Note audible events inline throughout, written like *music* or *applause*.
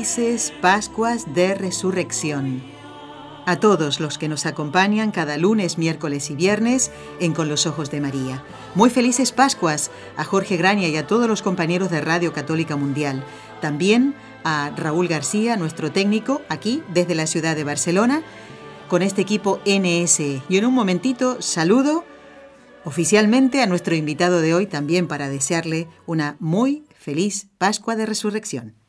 Felices Pascuas de Resurrección. A todos los que nos acompañan cada lunes, miércoles y viernes en Con los Ojos de María. Muy felices Pascuas a Jorge Graña y a todos los compañeros de Radio Católica Mundial. También a Raúl García, nuestro técnico, aquí desde la ciudad de Barcelona, con este equipo NSE. Y en un momentito saludo oficialmente a nuestro invitado de hoy también para desearle una muy feliz Pascua de Resurrección.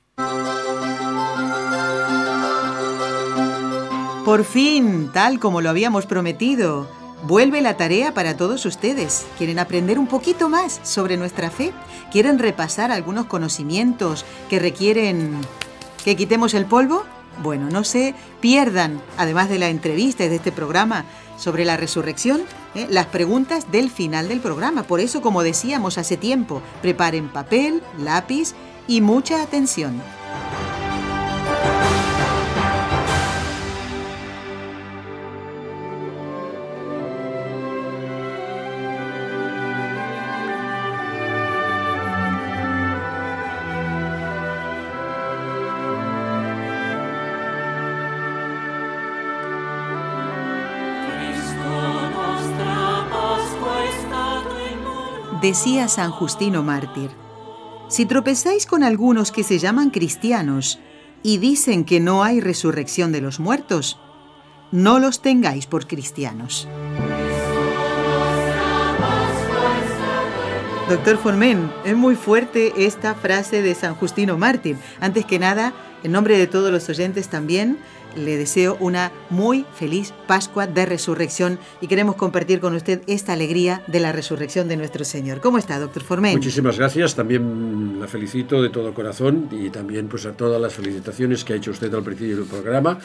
Por fin, tal como lo habíamos prometido, vuelve la tarea para todos ustedes. ¿Quieren aprender un poquito más sobre nuestra fe? ¿Quieren repasar algunos conocimientos que requieren que quitemos el polvo? Bueno, no se pierdan, además de la entrevista y de este programa sobre la resurrección, ¿eh? las preguntas del final del programa. Por eso, como decíamos hace tiempo, preparen papel, lápiz y mucha atención. Decía San Justino Mártir, si tropezáis con algunos que se llaman cristianos y dicen que no hay resurrección de los muertos, no los tengáis por cristianos. Doctor Formen, es muy fuerte esta frase de San Justino Mártir. Antes que nada, en nombre de todos los oyentes también, le deseo una muy feliz Pascua de Resurrección y queremos compartir con usted esta alegría de la resurrección de nuestro Señor. ¿Cómo está, doctor Formen? Muchísimas gracias, también la felicito de todo corazón y también pues a todas las felicitaciones que ha hecho usted al principio del programa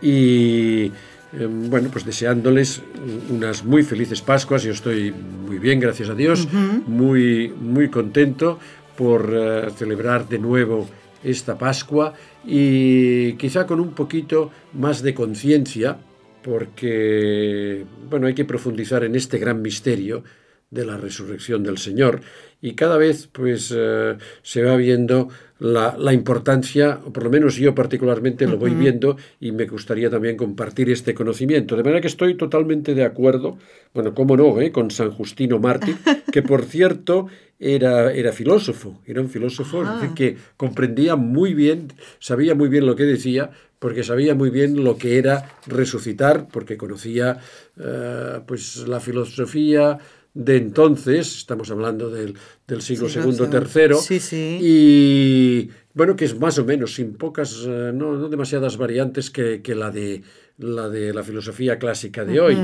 y em, bueno, pues deseándoles unas muy felices Pascuas. Yo estoy muy bien, gracias a Dios, muy, muy contento por eh, celebrar de nuevo esta Pascua y quizá con un poquito más de conciencia, porque bueno, hay que profundizar en este gran misterio de la resurrección del Señor y cada vez pues eh, se va viendo la, la, importancia, o por lo menos yo particularmente lo voy viendo y me gustaría también compartir este conocimiento. De manera que estoy totalmente de acuerdo, bueno, cómo no, ¿eh? con San Justino Mártir, *laughs* que por cierto era, era filósofo, era un filósofo ah. que comprendía muy bien, sabía muy bien lo que decía, porque sabía muy bien lo que era resucitar, porque conocía eh, pues la filosofía de entonces, estamos hablando del, del siglo segundo, tercero, sí, sí. y bueno, que es más o menos, sin pocas, eh, no, no demasiadas variantes que, que la de la de la filosofía clásica de hoy,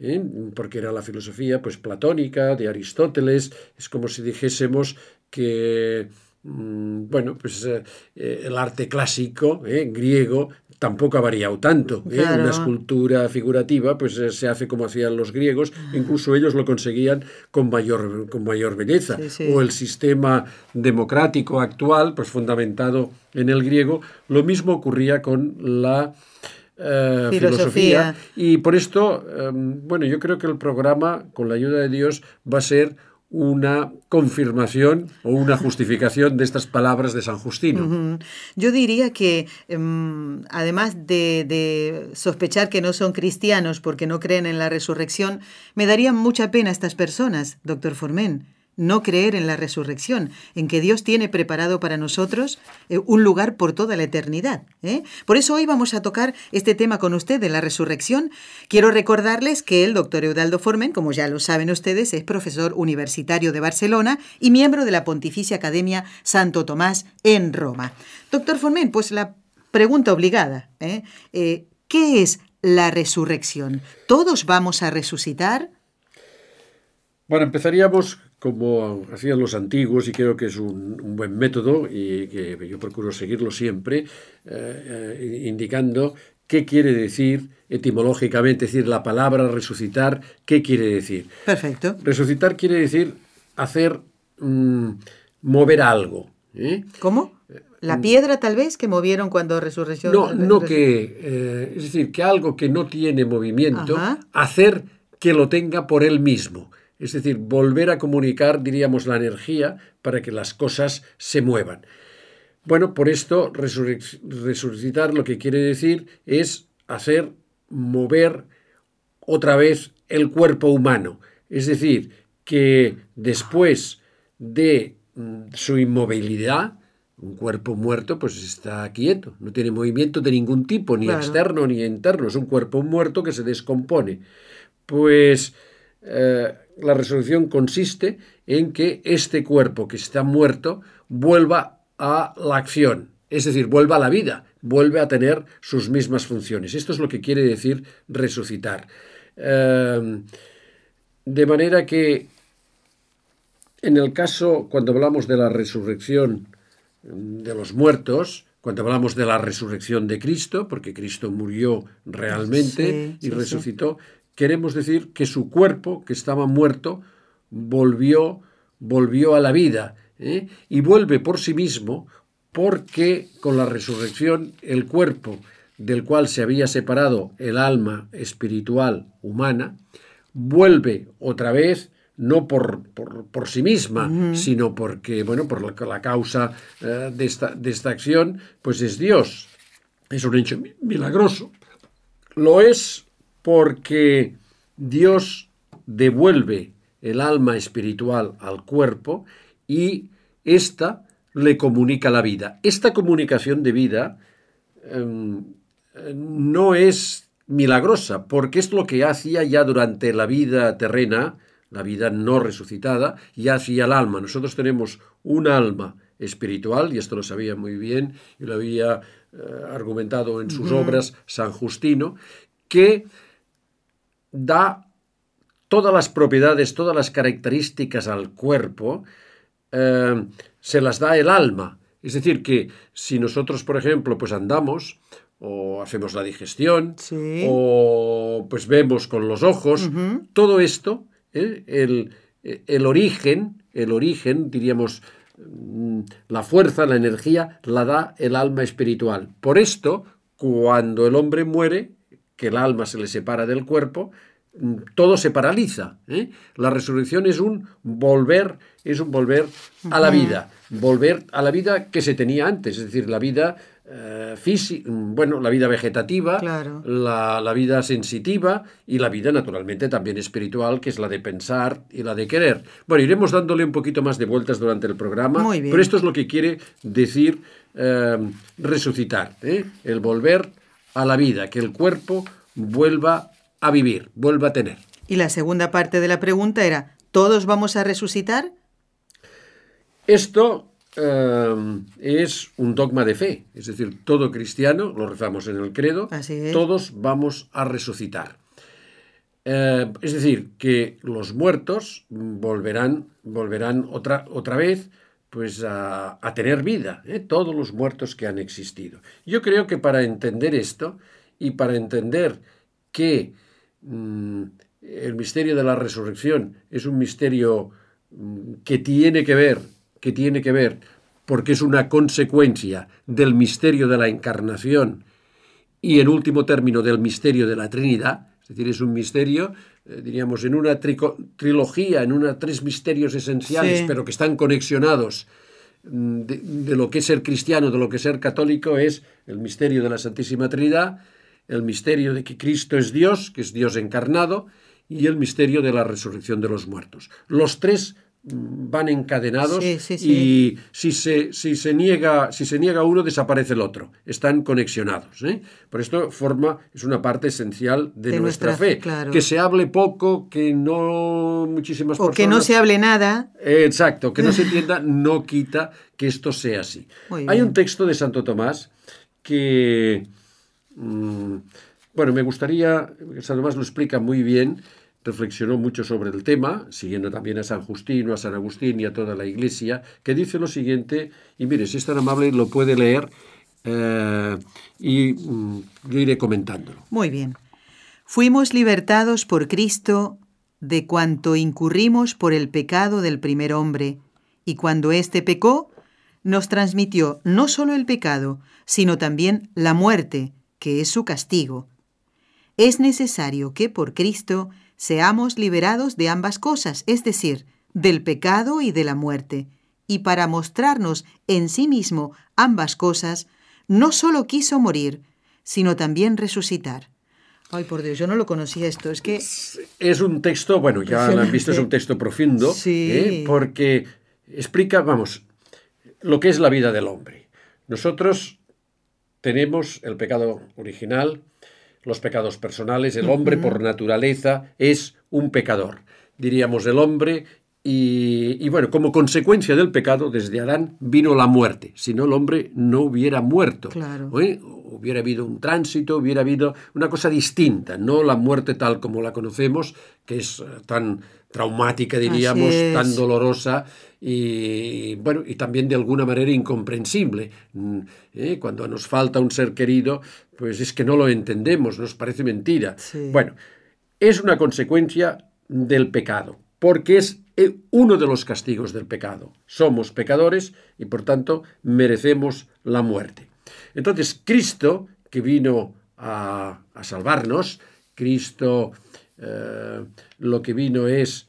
¿eh? porque era la filosofía pues platónica de Aristóteles, es como si dijésemos que mm, bueno, pues eh, el arte clásico, griego, tampoco ha variado tanto. ¿eh? Una escultura figurativa pues eh, se hace como hacían los griegos, incluso ellos lo conseguían con mayor, con mayor belleza. O el sistema democrático actual, pues fundamentado en el griego, lo mismo ocurría con la eh, filosofía. Y por esto, em, bueno, yo creo que el programa, con la ayuda de Dios, va a ser una confirmación o una justificación de estas palabras de San Justino. Yo diría que, em, además de, sospechar que no son cristianos porque no creen en la resurrección, me darían mucha pena estas personas, doctor Formen, no creer en la resurrección, en que Dios tiene preparado para nosotros eh, un lugar por toda la eternidad. ¿eh? Por eso hoy vamos a tocar este tema con usted de la resurrección. Quiero recordarles que el doctor Eudaldo Formen, como ya lo saben ustedes, es profesor universitario de Barcelona y miembro de la Pontificia Academia Santo Tomás en Roma. Doctor Formen, pues la pregunta obligada, ¿eh? ¿qué es la resurrección? ¿Todos vamos a resucitar? Bueno, empezaríamos como hacían los antiguos y creo que es un, buen método y que yo procuro seguirlo siempre, eh, eh, indicando qué quiere decir etimológicamente, es decir, la palabra resucitar, qué quiere decir. Perfecto. Resucitar quiere decir hacer, mm, mover algo. ¿eh? ¿Cómo? ¿La piedra tal vez que movieron cuando resurrección? No, no que, es decir, que algo que no tiene movimiento, hacer que lo tenga por él mismo es decir, volver a comunicar, diríamos, la energía para que las cosas se muevan. Bueno, por esto resucitar lo que quiere decir es hacer mover otra vez el cuerpo humano. Es decir, que después de mm, su inmovilidad, un cuerpo muerto pues está quieto, no tiene movimiento de ningún tipo, ni externo ni interno, es un cuerpo muerto que se descompone. Pues eh, la resurrección consiste en que este cuerpo que está muerto vuelva a la acción, es decir, vuelva a la vida, vuelve a tener sus mismas funciones. Esto es lo que quiere decir resucitar. Eh, de manera que en el caso, cuando hablamos de la resurrección de los muertos, cuando hablamos de la resurrección de Cristo, porque Cristo murió realmente y resucitó, queremos decir que su cuerpo, que estaba muerto, volvió, volvió a la vida ¿eh? y vuelve por sí mismo porque con la resurrección el cuerpo del cual se había separado el alma espiritual humana, vuelve otra vez, no por, por, sí misma, sino porque, bueno, por la, causa eh, de, esta, de esta acción, pues es Dios. Es un hecho milagroso. Lo es porque Dios devuelve el alma espiritual al cuerpo y ésta le comunica la vida. Esta comunicación de vida em, no es milagrosa, porque es lo que hacía ya durante la vida terrena, la vida no resucitada, y hacía el alma. Nosotros tenemos un alma espiritual, y esto lo sabía muy bien, y lo había eh, argumentado en sus obras San Justino, que da todas las propiedades, todas las características al cuerpo, eh, se las da el alma. Es decir, que si nosotros, por ejemplo, pues andamos o hacemos la digestión o pues vemos con los ojos, todo esto, ¿eh? el, el, origen, el origen, diríamos, mm, la fuerza, la energía, la da el alma espiritual. Por esto, cuando el hombre muere, que el alma se le separa del cuerpo, todo se paraliza. ¿eh? La resurrección es un volver, es un volver a la vida, volver a la vida que se tenía antes, es decir, la vida eh, física, bueno, la vida vegetativa, la, la, vida sensitiva y la vida naturalmente también espiritual, que es la de pensar y la de querer. Bueno, iremos dándole un poquito más de vueltas durante el programa, pero esto es lo que quiere decir eh, resucitar, el volver a la vida, que el cuerpo vuelva a vivir, vuelva a tener. Y la segunda parte de la pregunta era, ¿todos vamos a resucitar? Esto eh, es un dogma de fe, es decir, todo cristiano, lo rezamos en el credo, todos vamos a resucitar. Eh, es decir, que los muertos volverán, volverán otra, otra vez pues a, tener vida, ¿eh? todos los muertos que han existido. Yo creo que para entender esto y para entender que mm, el misterio de la resurrección es un misterio mm, que tiene que ver, que tiene que ver, porque es una consecuencia del misterio de la encarnación y en último término del misterio de la Trinidad, es decir, es un misterio, eh, diríamos, en una trilogía, en una tres misterios esenciales, pero que están conexionados mm, de, lo que es ser cristiano, de lo que es ser católico, es el misterio de la Santísima Trinidad, el misterio de que Cristo es Dios, que es Dios encarnado, y el misterio de la resurrección de los muertos. Los tres van encadenados Sí, sí, sí. y si se, si, se niega, si se niega uno, desaparece el otro. Están conexionados. ¿eh? Por esto forma, es una parte esencial de, De nuestra, nuestra fe, fe. claro. Que se hable poco, que no muchísimas O personas... que no se hable nada. Eh, Exacto, que no se *laughs* entienda no quita que esto sea así. Hay un texto de Santo Tomás que, mm, bueno, me gustaría, Santo Tomás lo explica muy bien, reflexionó mucho sobre el tema, siguiendo también a San Justino, a San Agustín y a toda la Iglesia, que dice lo siguiente, y mire, si es tan amable lo puede leer eh, y mm, yo iré comentándolo. Muy bien. Fuimos libertados por Cristo de cuanto incurrimos por el pecado del primer hombre, y cuando éste pecó, nos transmitió no solo el pecado, sino también la muerte, que es su castigo. Es necesario que por Cristo seamos liberados de ambas cosas, es decir, del pecado y de la muerte. Y para mostrarnos en sí mismo ambas cosas, no solo quiso morir, sino también resucitar. Ay, por Dios, yo no lo conocía esto. Es que Es un texto, bueno, ya lo han visto, es un texto profundo, Sí. ¿eh? porque explica, vamos, lo que es la vida del hombre. Nosotros tenemos el pecado original, los pecados personales, el hombre por naturaleza es un pecador. Diríamos el hombre y, y, bueno, como consecuencia del pecado, desde Adán vino la muerte. Si no, el hombre no hubiera muerto. Claro. ¿eh? Hubiera habido un tránsito, hubiera habido una cosa distinta, no la muerte tal como la conocemos, que es eh, tan traumática, diríamos, tan dolorosa y bueno, y también de alguna manera incomprensible. Mm, ¿eh? Cuando nos falta un ser querido, pues es que no lo entendemos, nos parece mentira. Sí. Bueno, es una consecuencia del pecado, porque es eh, uno de los castigos del pecado. Somos pecadores y por tanto merecemos la muerte. Entonces, Cristo, que vino a, a salvarnos, Cristo eh, lo que vino es,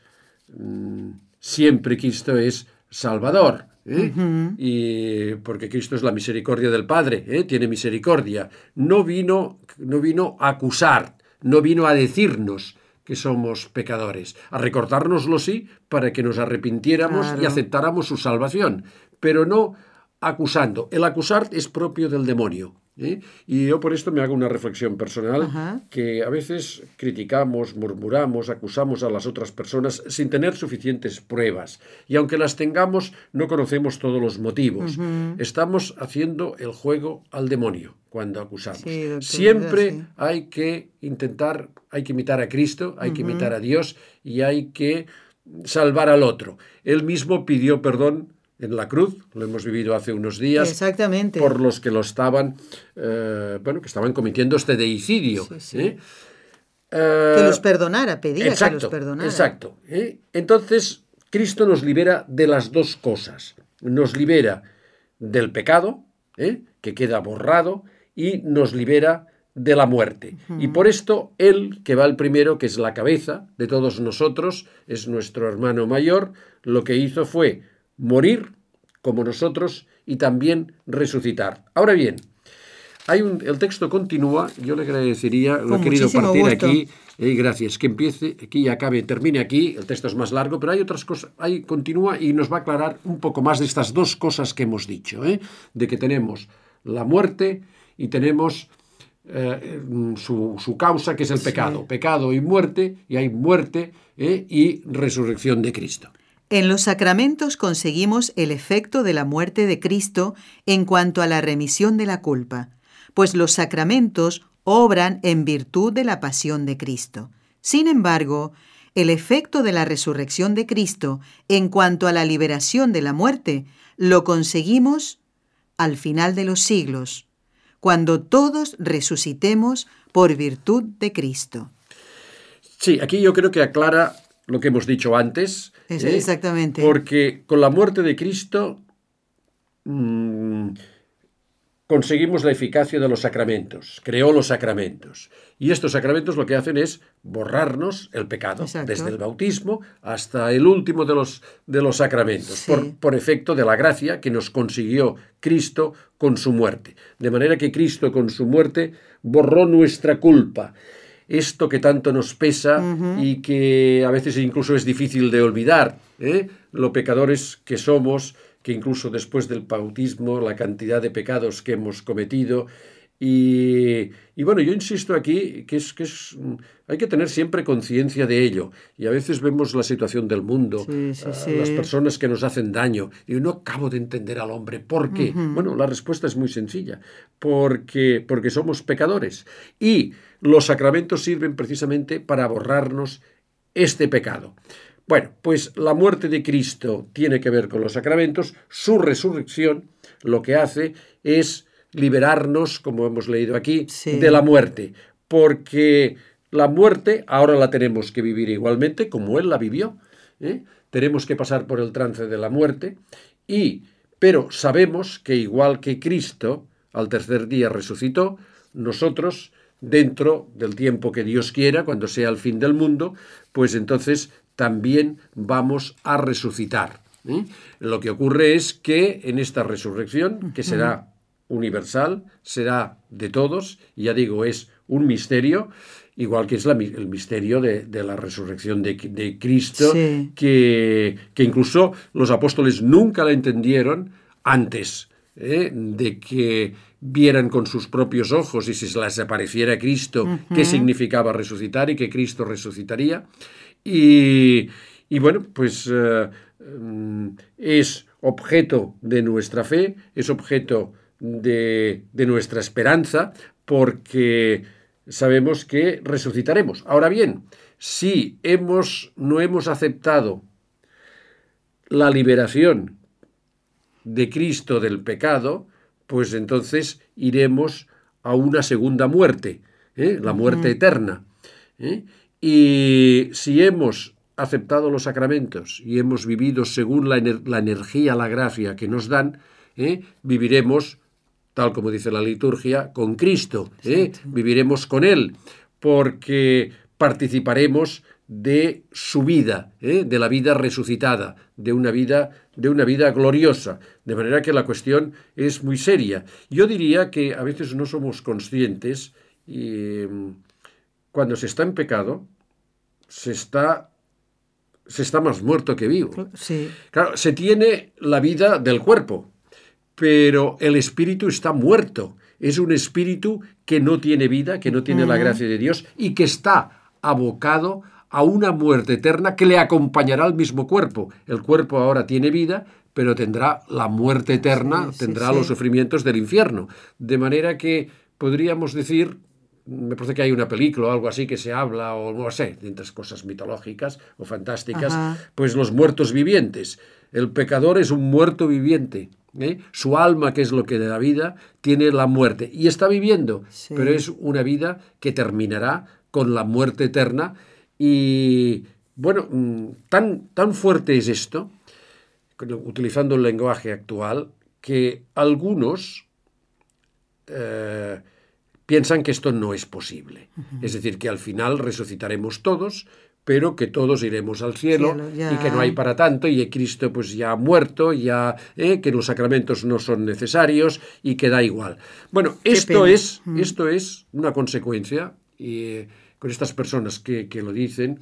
siempre Cristo es Salvador. ¿eh? y porque Cristo es la misericordia del Padre, ¿eh? tiene misericordia. No vino, no vino a acusar, no vino a decirnos que somos pecadores, a recordárnoslo sí, para que nos arrepintiéramos y aceptáramos su salvación, pero no acusando. El acusar es propio del demonio. ¿Eh? Y yo por esto me hago una reflexión personal, Ajá. que a veces criticamos, murmuramos, acusamos a las otras personas sin tener suficientes pruebas. Y aunque las tengamos, no conocemos todos los motivos. Estamos haciendo el juego al demonio cuando acusamos. Sí, doctor, Siempre sí. hay que intentar, hay que imitar a Cristo, hay que imitar a Dios y hay que salvar al otro. Él mismo pidió perdón en la cruz, lo hemos vivido hace unos días, Exactamente. por los que lo estaban, eh, bueno, que estaban cometiendo este deicidio. Sí, sí. ¿eh? que Eh, los perdonara, pedía que exacto, los perdonara. exacto. Entonces, Cristo nos libera de las dos cosas. Nos libera del pecado, que queda borrado, y nos libera de la muerte. Y por esto, Él, que va el primero, que es la cabeza de todos nosotros, es nuestro hermano mayor, lo que hizo fue morir como nosotros y también resucitar. Ahora bien, hay un, el texto continúa, yo le agradecería, lo he querido partir gusto. aquí, eh, gracias, que empiece aquí y acabe, termine aquí, el texto es más largo, pero hay otras cosas, ahí continúa y nos va a aclarar un poco más de estas dos cosas que hemos dicho, ¿eh? de que tenemos la muerte y tenemos eh, su, su causa, que es el pecado, pecado y muerte, y hay muerte ¿eh? y resurrección de Cristo. En los sacramentos conseguimos el efecto de la muerte de Cristo en cuanto a la remisión de la culpa, pues los sacramentos obran en virtud de la pasión de Cristo. Sin embargo, el efecto de la resurrección de Cristo en cuanto a la liberación de la muerte lo conseguimos al final de los siglos, cuando todos resucitemos por virtud de Cristo. Sí, aquí yo creo que aclara lo que hemos dicho antes. Es- ¿eh? exactamente. Porque con la muerte de Cristo mm, conseguimos la eficacia de los sacramentos, creó los sacramentos. Y estos sacramentos lo que hacen es borrarnos el pecado, Exacto. desde el bautismo hasta el último de los, de los sacramentos, Sí. por, por efecto de la gracia que nos consiguió Cristo con su muerte. De manera que Cristo con su muerte borró nuestra culpa. Esto que tanto nos pesa y que a veces incluso es difícil de olvidar, ¿eh? lo pecadores que somos, que incluso después del bautismo, la cantidad de pecados que hemos cometido, y, bueno, yo insisto aquí que es que es hay que tener siempre conciencia de ello. Y a veces vemos la situación del mundo, ah, las personas que nos hacen daño. Y no acabo de entender al hombre. ¿Por qué? Bueno, la respuesta es muy sencilla. Porque, porque somos pecadores. Y los sacramentos sirven precisamente para borrarnos este pecado. Bueno, pues la muerte de Cristo tiene que ver con los sacramentos. Su resurrección lo que hace es liberarnos, como hemos leído aquí, de la muerte, porque la muerte ahora la tenemos que vivir igualmente como Él la vivió. ¿eh? Tenemos que pasar por el trance de la muerte, y, pero sabemos que igual que Cristo al tercer día resucitó, nosotros, dentro del tiempo que Dios quiera, cuando sea el fin del mundo, pues entonces también vamos a resucitar. ¿eh? Lo que ocurre es que en esta resurrección, que será universal, será de todos, ya digo, es un misterio, igual que es el misterio de, la resurrección de, Cristo, que, que, incluso los apóstoles nunca la entendieron antes ¿eh? de que vieran con sus propios ojos y si se les apareciera Cristo, qué significaba resucitar y que Cristo resucitaría. Y, bueno, pues eh, mm, es objeto de nuestra fe, es objeto de, nuestra esperanza, porque sabemos que resucitaremos. Ahora bien, si hemos, no hemos aceptado la liberación de Cristo del pecado, pues entonces iremos a una segunda muerte, ¿eh? la muerte eterna. ¿eh? Y si hemos aceptado los sacramentos y hemos vivido según la, energía, la gracia que nos dan, ¿eh? viviremos tal como dice la liturgia, con Cristo. Viviremos con Él, porque participaremos de su vida, de la vida resucitada, de una vida, de una vida gloriosa. De manera que la cuestión es muy seria. Yo diría que a veces no somos conscientes y mm, cuando se está en pecado, se está se está más muerto que vivo. Claro, se tiene la vida del cuerpo, pero el espíritu está muerto. Es un espíritu que no tiene vida, que no tiene la gracia de Dios y que está abocado a una muerte eterna que le acompañará al mismo cuerpo. El cuerpo ahora tiene vida, pero tendrá la muerte eterna, tendrá los sufrimientos del infierno. De manera que podríamos decir, me parece que hay una película o algo así que se habla, o no sé, de entre cosas mitológicas o fantásticas, pues los muertos vivientes. El pecador es un muerto viviente ¿eh? Su alma, que es lo que da vida, tiene la muerte y está viviendo, pero es una vida que terminará con la muerte eterna. Y bueno, mm, tan, tan fuerte es esto, utilizando el lenguaje actual, que algunos eh, piensan que esto no es posible. Es decir, que al final resucitaremos todos, pero que todos iremos al cielo, y que no hay para tanto y Cristo pues ya ha muerto, ya eh, que los sacramentos no son necesarios y que da igual. Bueno, esto es, mm. esto es una consecuencia y con estas personas que, lo dicen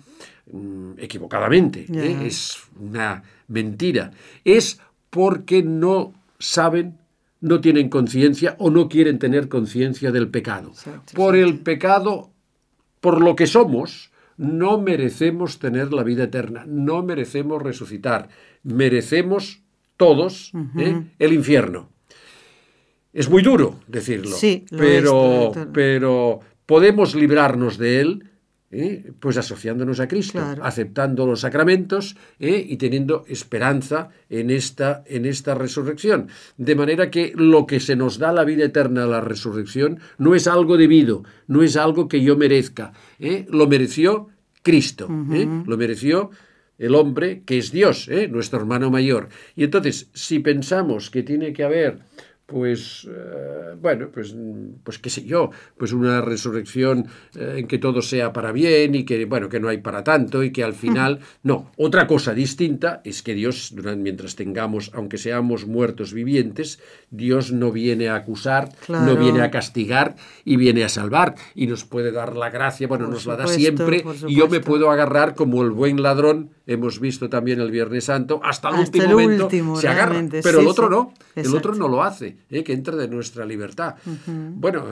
mm, equivocadamente, eh, es una mentira, es porque no saben no tienen conciencia o no quieren tener conciencia del pecado. por el pecado, por lo que somos, no merecemos tener la vida eterna, no merecemos resucitar, merecemos todos ¿eh? el infierno. Es muy duro decirlo, pero, pero podemos librarnos de él ¿eh? pues asociándonos a Cristo, aceptando los sacramentos ¿eh? y teniendo esperanza en esta, en esta resurrección. De manera que lo que se nos da la vida eterna, la resurrección, no es algo debido, no es algo que yo merezca. ¿eh? Lo mereció Cristo, lo mereció el hombre que es Dios, nuestro hermano mayor. Y entonces, si pensamos que tiene que haber pues eh, bueno, pues, pues qué sé yo, pues una resurrección eh, en que todo sea para bien y que bueno, que no hay para tanto y que al final no, otra cosa distinta es que Dios mientras tengamos, aunque seamos muertos vivientes, Dios no viene a acusar, no viene a castigar y viene a salvar y nos puede dar la gracia, bueno, nos la da siempre y yo me puedo agarrar como el buen ladrón, hemos visto también el Viernes Santo, hasta el último momento se agarra, pero el otro no, el otro no lo hace. ¿Eh? que entra de nuestra libertad. Bueno,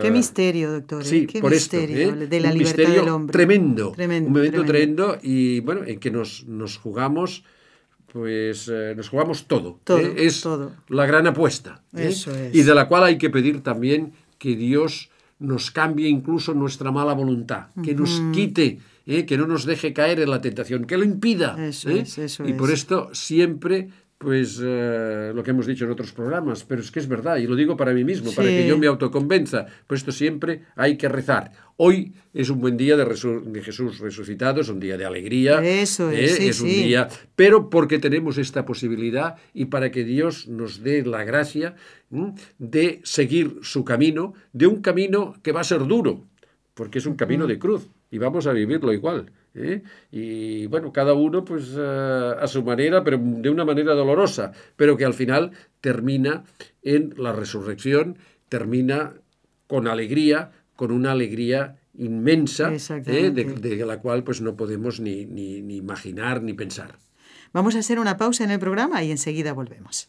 qué eh, misterio, doctor. ¿eh? Sí, qué por misterio esto, de la libertad del hombre. Tremendo, un momento tremendo. y bueno, en que nos, nos jugamos pues nos jugamos todo. es la gran apuesta. Eso es. Y de la cual hay que pedir también que Dios nos cambie incluso nuestra mala voluntad, que nos quite, que no nos deje caer en la tentación, que lo impida. Eso es, eso y por esto siempre pues eh, lo que hemos dicho en otros programas, pero es que es verdad, y lo digo para mí mismo, para que yo me autoconvenza, por esto siempre hay que rezar. Hoy es un buen día de, de Jesús resucitado, es un día de alegría, Eso es, ¿eh? es un día, pero porque tenemos esta posibilidad y para que Dios nos dé la gracia de seguir su camino, de un camino que va a ser duro, porque es un camino de cruz y vamos a vivirlo igual. ¿Eh? Y bueno, cada uno pues a su manera, pero de una manera dolorosa, pero que al final termina en la resurrección, termina con alegría, con una alegría inmensa, ¿eh? de, la cual pues no podemos ni, ni, ni imaginar ni pensar. Vamos a hacer una pausa en el programa y enseguida volvemos.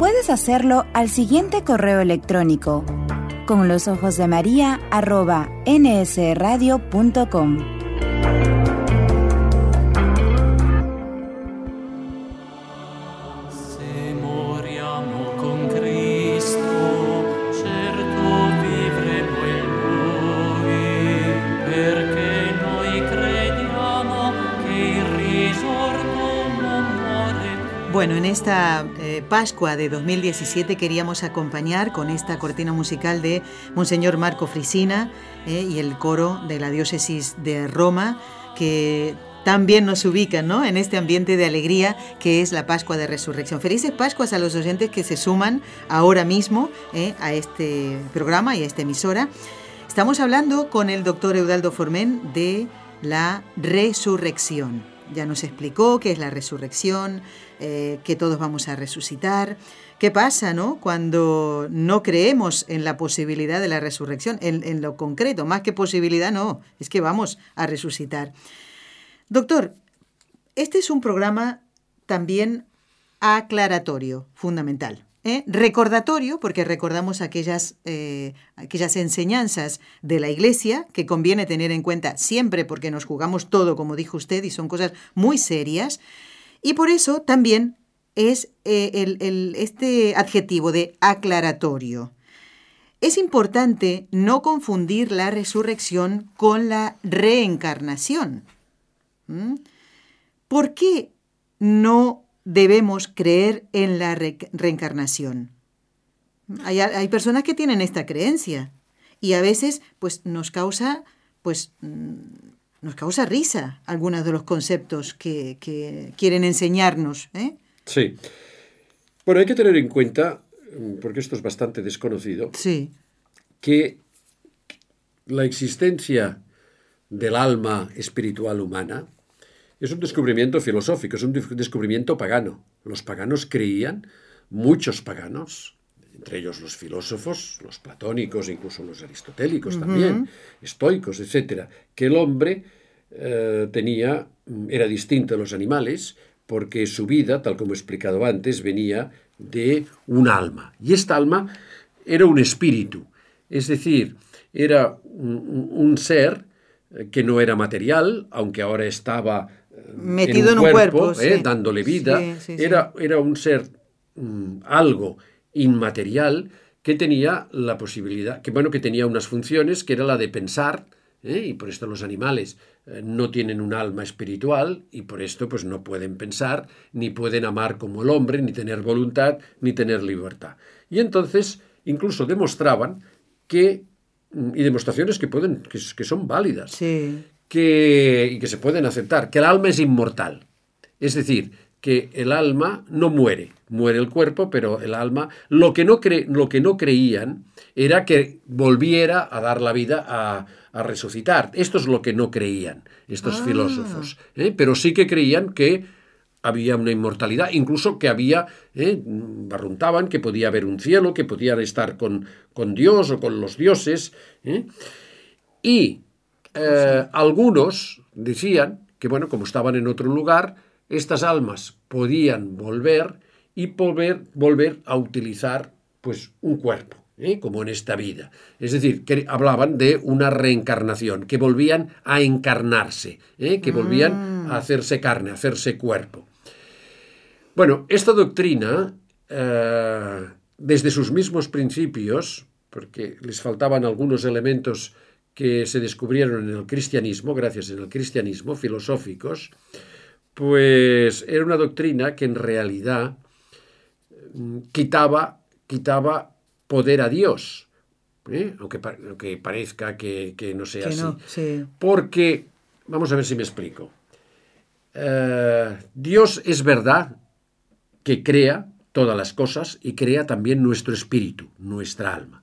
Puedes hacerlo al siguiente correo electrónico con los ojos de María arroba nsradio.com. Bueno, en esta Pascua de 2017 queríamos acompañar con esta cortina musical de Monseñor Marco Frisina eh, y el coro de la diócesis de Roma, que también nos ubican ¿no? en este ambiente de alegría que es la Pascua de Resurrección. Felices Pascuas a los oyentes que se suman ahora mismo eh, a este programa y a esta emisora. Estamos hablando con el doctor Eudaldo Formen de la resurrección. Ya nos explicó qué es la resurrección, eh, que todos vamos a resucitar. ¿Qué pasa no? cuando no creemos en la posibilidad de la resurrección, en, lo concreto? Más que posibilidad, no, es que vamos a resucitar. Doctor, este es un programa también aclaratorio, fundamental. ¿Eh? Recordatorio, porque recordamos aquellas, eh, aquellas enseñanzas de la Iglesia que conviene tener en cuenta siempre porque nos jugamos todo, como dijo usted, y son cosas muy serias. Y por eso también es eh, el, este adjetivo de aclaratorio. Es importante no confundir la resurrección con la reencarnación. ¿Mm? ¿Por qué no debemos creer en la reencarnación? Hay, hay, personas que tienen esta creencia y a veces pues, nos causa pues, mm, nos causa risa algunos de los conceptos que, quieren enseñarnos. ¿eh? Sí. Bueno, hay que tener en cuenta, porque esto es bastante desconocido, sí. que la existencia del alma espiritual humana es un descubrimiento filosófico, es un descubrimiento pagano. Los paganos creían, muchos paganos, entre ellos los filósofos, los platónicos, incluso los aristotélicos también, estoicos, etcétera, que el hombre eh, tenía, era distinto de los animales, porque su vida, tal como he explicado antes, venía de un alma. Y esta alma era un espíritu, es decir, era un, ser eh, que no era material, aunque ahora estaba metido en un, cuerpo, eh, dándole vida, era, era, un ser mm, algo inmaterial que tenía la posibilidad, que bueno, que tenía unas funciones, que era la de pensar, y por esto los animales no tienen un alma espiritual y por esto pues no pueden pensar, ni pueden amar como el hombre, ni tener voluntad, ni tener libertad. Y entonces incluso demostraban que Mm, y demostraciones que, pueden, que, son válidas que, y que se pueden aceptar, que el alma es inmortal. Es decir, que el alma no muere, muere el cuerpo, pero el alma, lo que no, cre, lo que no creían era que volviera a dar la vida a, a resucitar. Esto es lo que no creían estos ah. filósofos, ¿eh? pero sí que creían que había una inmortalidad, incluso que había, eh, barruntaban que podía haber un cielo, que podían estar con, con Dios o con los dioses. Eh. Y eh, algunos decían que, bueno, como estaban en otro lugar, estas almas podían volver y volver, volver a utilizar pues, un cuerpo. como en esta vida. Es decir, que hablaban de una reencarnación, que volvían a encarnarse, que volvían a mm. hacerse carne, a hacerse cuerpo. Bueno, esta doctrina, eh, desde sus mismos principios, porque les faltaban algunos elementos que se descubrieron en el cristianismo, gracias al cristianismo, filosóficos, pues era una doctrina que en realidad mm, quitaba, quitaba poder a Dios, ¿eh? aunque, parezca que, no sea así. Porque, vamos a ver si me explico. Eh, Dios es verdad que crea todas las cosas y crea también nuestro espíritu, nuestra alma.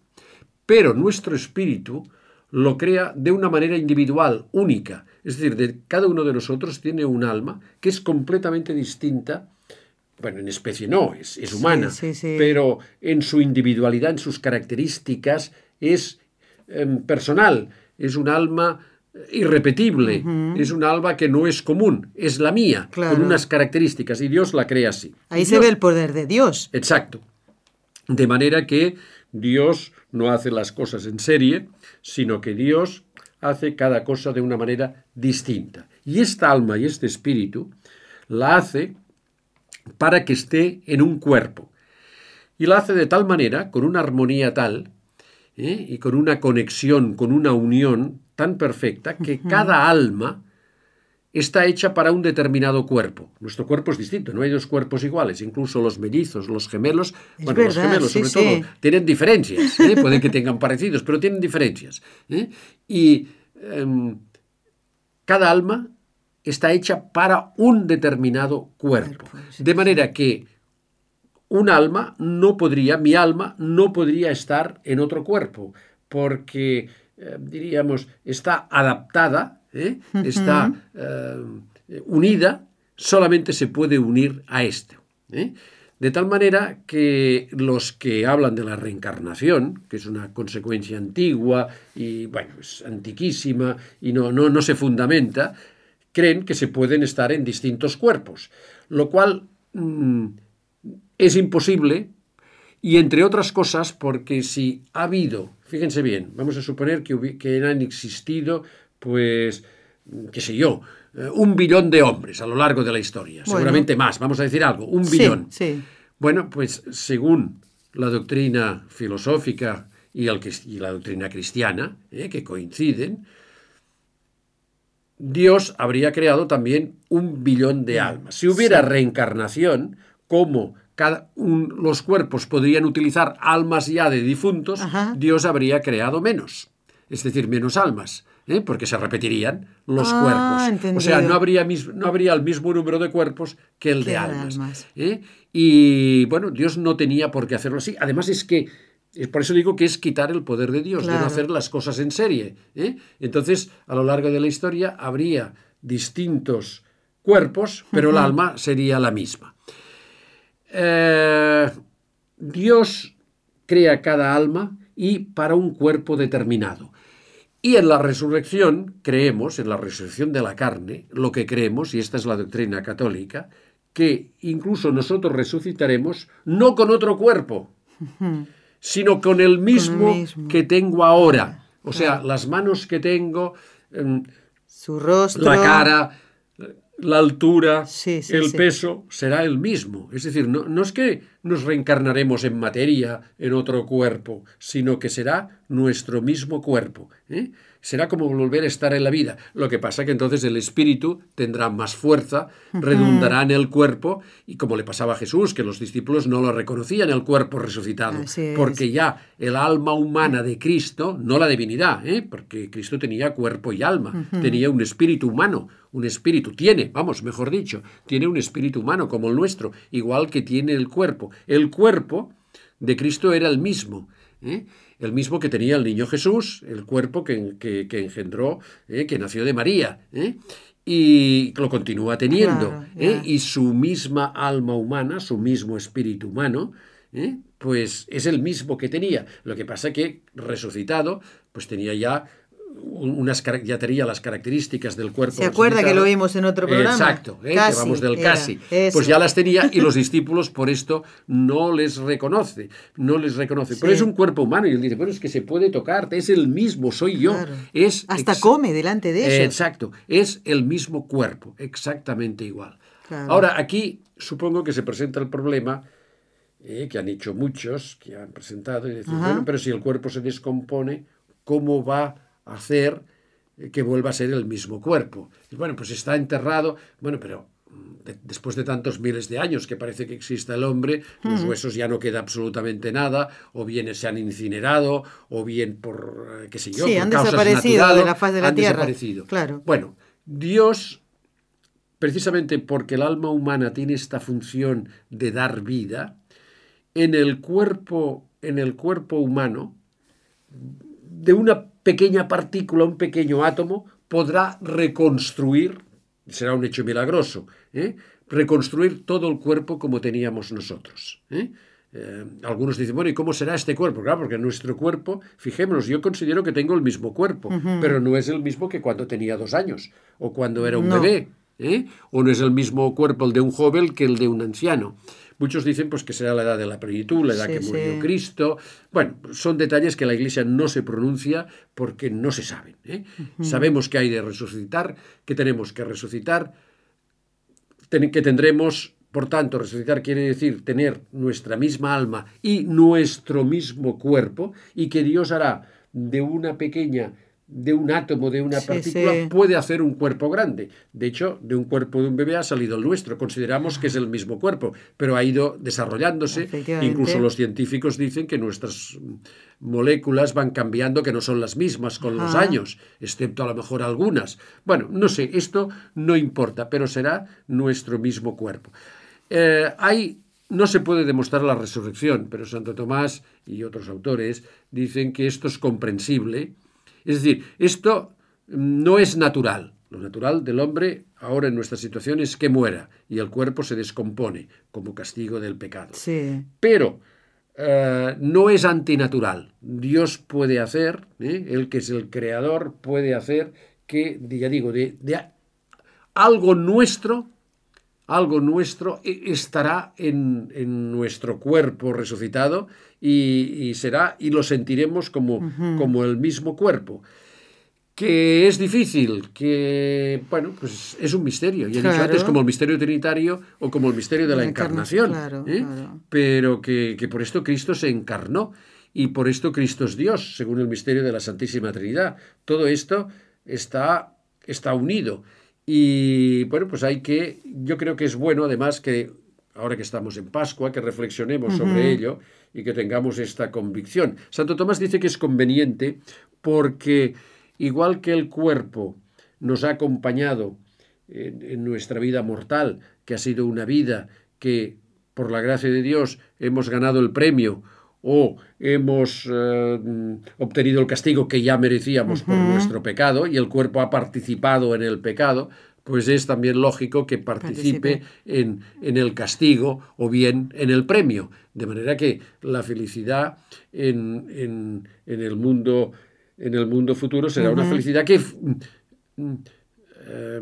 Pero nuestro espíritu lo crea de una manera individual, única. Es decir, de, cada uno de nosotros tiene un alma que es completamente distinta. Bueno, en especie no, es, es humana, pero en su individualidad, en sus características, es em, personal. Es un alma irrepetible, es un alma que no es común, es la mía, con unas características, y Dios la crea así. Ahí se ve el poder de Dios. Exacto. De manera que Dios no hace las cosas en serie, sino que Dios hace cada cosa de una manera distinta. Y esta alma y este espíritu la hace para que esté en un cuerpo. Y la hace de tal manera, con una armonía tal, ¿eh? y con una conexión, con una unión tan perfecta que cada alma está hecha para un determinado cuerpo. Nuestro cuerpo es distinto, no hay dos cuerpos iguales, incluso los mellizos, los gemelos, bueno, los gemelos sobre todo, tienen diferencias, ¿eh? pueden que tengan parecidos, pero tienen diferencias. ¿eh? Y em, cada alma está hecha para un determinado cuerpo. De manera que un alma no podría, mi alma no podría estar en otro cuerpo, porque eh, diríamos, está adaptada, ¿eh? está eh, unida, solamente se puede unir a esto. De tal manera que los que hablan de la reencarnación, que es una consecuencia antigua y, bueno, es antiquísima y no, no, no se fundamenta, creen que se pueden estar en distintos cuerpos, lo cual mm, es imposible y entre otras cosas porque si ha habido Fíjense bien, vamos a suponer que, que han existido, pues, qué sé yo, eh, un billón de hombres a lo largo de la historia, seguramente más, vamos a decir algo, un billón. Sí, Bueno, pues según la doctrina filosófica y, el, y la doctrina cristiana, eh, que coinciden, Dios habría creado también un billón de almas. Si hubiera reencarnación, como los cuerpos podrían utilizar almas ya de difuntos, Dios habría creado menos, es decir, menos almas. ¿Eh? porque se repetirían los ah, cuerpos. O sea, no habría, no habría el mismo número de cuerpos que el de almas. ¿eh? Y bueno, Dios no tenía por qué hacerlo así. Además es que, por eso digo que es quitar el poder de Dios, de no hacer las cosas en serie. ¿eh? Entonces, a lo largo de la historia habría distintos cuerpos, pero el alma sería la misma. Eh, Dios crea cada alma y para un cuerpo determinado. Y en la resurrección creemos, en la resurrección de la carne, lo que creemos, y esta es la doctrina católica, que incluso nosotros resucitaremos no con otro cuerpo, *laughs* sino con el mismo, que tengo ahora. O sea, las manos que tengo, em, su rostro, la cara, la altura, Sí, sí, el sí. peso será el mismo. Es decir, no, no es que nos reencarnaremos en materia, en otro cuerpo, sino que será nuestro mismo cuerpo. ¿eh? Será como volver a estar en la vida. Lo que pasa que entonces el espíritu tendrá más fuerza, redundará en el cuerpo, y como le pasaba a Jesús, que los discípulos no lo reconocían el cuerpo resucitado, porque ya el alma humana de Cristo, no la divinidad, ¿eh? porque Cristo tenía cuerpo y alma, tenía un espíritu humano, un espíritu, tiene, vamos, mejor dicho, tiene un espíritu humano como el nuestro, igual que tiene el cuerpo. El cuerpo de Cristo era el mismo. ¿eh? El mismo que tenía el niño Jesús, el cuerpo que, que- que engendró, ¿eh? que nació de María, ¿eh? y lo continúa teniendo. Claro, ¿eh? Y su misma alma humana, su mismo espíritu humano, ¿eh? pues es el mismo que tenía. Lo que pasa que resucitado, pues tenía ya un- unas cara- ya tenía las características del cuerpo. ¿Se acuerda que lo vimos en otro programa? Exacto, ¿eh? Casi que vamos del era, casi. eso. Pues ya las tenía y los *laughs* discípulos por esto no les reconoce, no les reconoce. Pero es un cuerpo humano y él dice, bueno, es que se puede tocar, es el mismo, soy yo. Claro. Es Hasta come delante de ellos. Exacto, es el mismo cuerpo, exactamente igual. Claro. Ahora, aquí supongo que se presenta el problema eh, que han hecho muchos, que han presentado, y decir, Ajá. bueno, pero si el cuerpo se descompone, ¿cómo va hacer eh, que vuelva a ser el mismo cuerpo? Y bueno, pues está enterrado, bueno, pero mm, de- después de tantos miles de años que parece que exista el hombre, los huesos ya no queda absolutamente nada, o bien se han incinerado, o bien por, eh, qué sé yo, Sí, por han causas desaparecido naturales, de la faz de la han tierra. desaparecido. Claro. Bueno, Dios, precisamente porque el alma humana tiene esta función de dar vida, en el cuerpo, en el cuerpo humano, de una pequeña partícula, un pequeño átomo, podrá reconstruir, será un hecho milagroso, ¿eh? reconstruir todo el cuerpo como teníamos nosotros. ¿eh? Eh, algunos dicen, bueno, ¿y cómo será este cuerpo? Claro, porque nuestro cuerpo, fijémonos, yo considero que tengo el mismo cuerpo, pero no es el mismo que cuando tenía dos años o cuando era un No. bebé. ¿Eh? O no es el mismo cuerpo el de un joven que el de un anciano. Muchos dicen pues que será la edad de la plenitud, la edad Sí, que murió sí. Cristo. Bueno, son detalles que la Iglesia no se pronuncia porque no se saben. ¿eh? Sabemos que hay de resucitar, que tenemos que resucitar, que tendremos, por tanto, resucitar quiere decir tener nuestra misma alma y nuestro mismo cuerpo, y que Dios hará de una pequeña, de un átomo, de una partícula, sí. puede hacer un cuerpo grande. De hecho, de un cuerpo de un bebé ha salido el nuestro. Consideramos que es el mismo cuerpo, pero ha ido desarrollándose. Incluso los científicos dicen que nuestras moléculas van cambiando, que no son las mismas con los años, excepto a lo mejor algunas. Bueno, no sé, esto no importa, pero será nuestro mismo cuerpo. Eh, hay, no se puede demostrar la resurrección, pero Santo Tomás y otros autores dicen que esto es comprensible. Es decir, esto no es natural. Lo natural del hombre ahora en nuestra situación es que muera y el cuerpo se descompone como castigo del pecado. Sí. Pero eh, no es antinatural. Dios puede hacer, ¿eh? Él que es el creador, puede hacer que, ya digo, de, algo nuestro, algo nuestro e- estará en, en nuestro cuerpo resucitado y, y será, y lo sentiremos como, como el mismo cuerpo. Que es difícil, que, bueno, pues es un misterio. Ya he dicho antes, como el misterio trinitario o como el misterio de la La encarna- encarnación. claro, ¿eh? claro. Pero que, que por esto Cristo se encarnó y por esto Cristo es Dios, según el misterio de la Santísima Trinidad. Todo esto está, está unido. Y bueno, pues hay que, yo creo que es bueno además que ahora que estamos en Pascua, que reflexionemos sobre ello y que tengamos esta convicción. Santo Tomás dice que es conveniente porque igual que el cuerpo nos ha acompañado en, en nuestra vida mortal, que ha sido una vida que por la gracia de Dios hemos ganado el premio o hemos eh, obtenido el castigo que ya merecíamos por nuestro pecado y el cuerpo ha participado en el pecado, pues es también lógico que participe en, en el castigo o bien en el premio. De manera que la felicidad en, en- en el, mundo, en el mundo futuro será una felicidad que, mm, eh,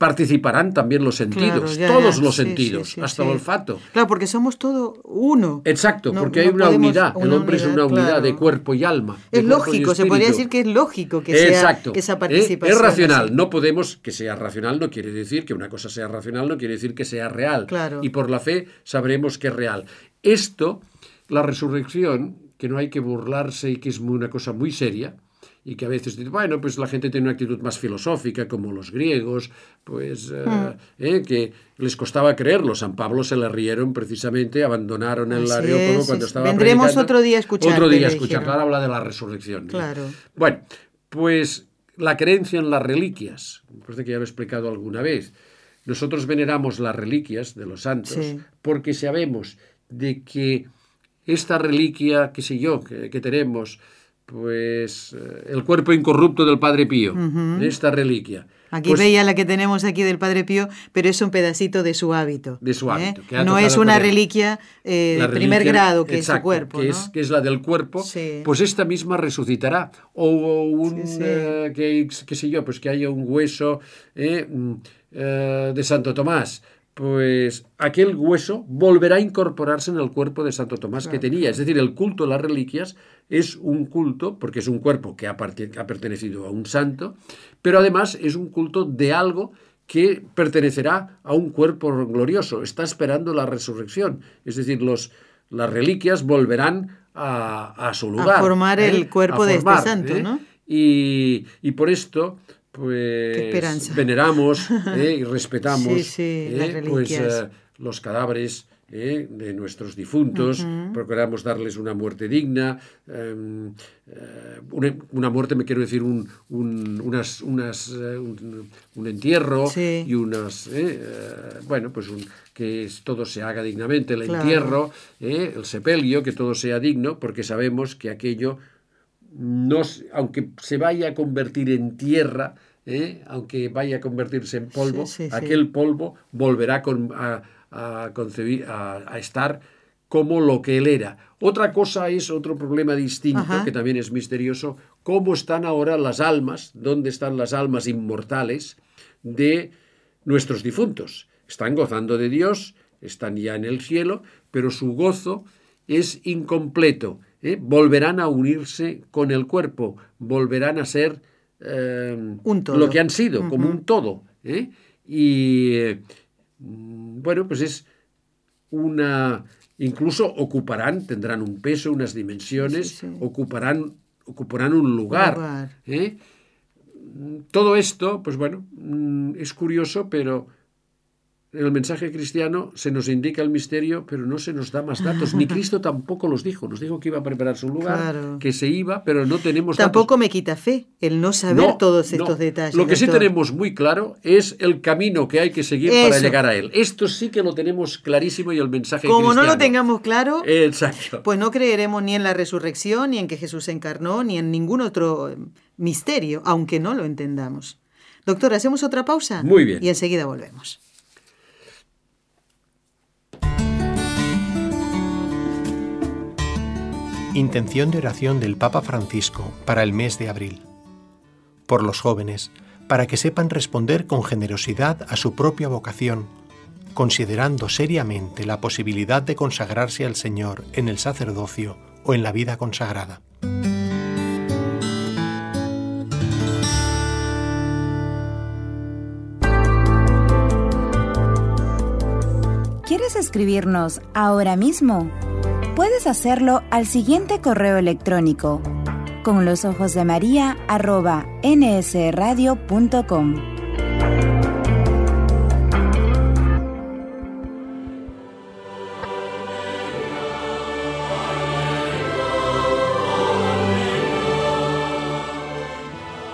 participarán también los sentidos, todos los sentidos, hasta el olfato. Claro, porque somos todo uno. Exacto, porque hay una unidad, el hombre es una unidad de cuerpo y alma. Es lógico, se podría decir que es lógico que sea esa participación. Es racional, no podemos que sea racional, no quiere decir que una cosa sea racional, no quiere decir que sea real. Claro. Y por la fe sabremos que es real. Esto, la resurrección, que no hay que burlarse y que es una cosa muy seria, y que a veces bueno, pues la gente tiene una actitud más filosófica, como los griegos, pues eh, hmm. eh, que les costaba creerlo. San Pablo se le rieron precisamente, abandonaron el Areópago cuando estaba Vendremos otro día a escuchar. Otro día a escuchar. Ahora habla de la resurrección. Claro. Bueno, pues la creencia en las reliquias, parece que ya lo he explicado alguna vez. Nosotros veneramos las reliquias de los santos porque sabemos de que esta reliquia, qué sé yo, que tenemos, pues eh, el cuerpo incorrupto del Padre Pío, esta reliquia. Aquí pues veía la que tenemos aquí del Padre Pío, pero es un pedacito de su hábito. De su ¿eh? hábito. no es una reliquia eh, de primer grado, que es su cuerpo. Que, es, que es la del cuerpo, pues esta misma resucitará. O, un, que, qué sé yo, pues que haya un hueso mm, de Santo Tomás pues aquel hueso volverá a incorporarse en el cuerpo de Santo Tomás que tenía. Es decir, el culto de las reliquias es un culto, porque es un cuerpo que ha, pertenecido a un santo, pero además es un culto de algo que pertenecerá a un cuerpo glorioso, está esperando la resurrección. Es decir, los, las reliquias volverán a, su lugar. A formar el ¿eh? cuerpo de este santo, ¿eh? ¿no? Y, y por esto pues veneramos *laughs* eh, y respetamos eh, pues, eh, los cadáveres de nuestros difuntos, procuramos darles una muerte digna, em, una, muerte, me quiero decir, un, unas, unas, un, entierro y unas, bueno, pues que todo se haga dignamente, el entierro, el sepelio, que todo sea digno, porque sabemos que aquello no, aunque se vaya a convertir en tierra, ¿eh? aunque vaya a convertirse en polvo, aquel polvo volverá a, concebir, a, estar como lo que él era. Otra cosa es otro problema distinto, que también es misterioso, cómo están ahora las almas, dónde están las almas inmortales de nuestros difuntos. Están gozando de Dios, están ya en el cielo, pero su gozo es incompleto ¿eh? volverán a unirse con el cuerpo, volverán a ser eh, lo que han sido, como un todo. ¿eh? Y mm, bueno, pues es una... Incluso ocuparán, tendrán un peso, unas dimensiones, Ocuparán, ocuparán un lugar. Todo esto, pues bueno, mm, es curioso, pero el mensaje cristiano se nos indica el misterio, pero no se nos da más datos. Ni *laughs* Cristo tampoco los dijo. Nos dijo que iba a preparar su lugar, que se iba, pero no tenemos Tampoco me quita fe el no saber todos estos detalles. Lo que sí tenemos muy claro es el camino que hay que seguir para llegar a él. Esto sí que lo tenemos clarísimo y el mensaje Como no lo tengamos claro, Exacto. pues no creeremos ni en la resurrección, ni en que Jesús se encarnó, ni en ningún otro misterio, aunque no lo entendamos. Doctor, ¿hacemos otra pausa? Muy bien. Y enseguida volvemos. Intención de oración del Papa Francisco para el mes de abril. Por los jóvenes, para que sepan responder con generosidad a su propia vocación, considerando seriamente la posibilidad de consagrarse al Señor en el sacerdocio o en la vida consagrada. ¿Quieres escribirnos ahora mismo? Puedes hacerlo al siguiente correo electrónico con los ojos de María arroba nsradio.com.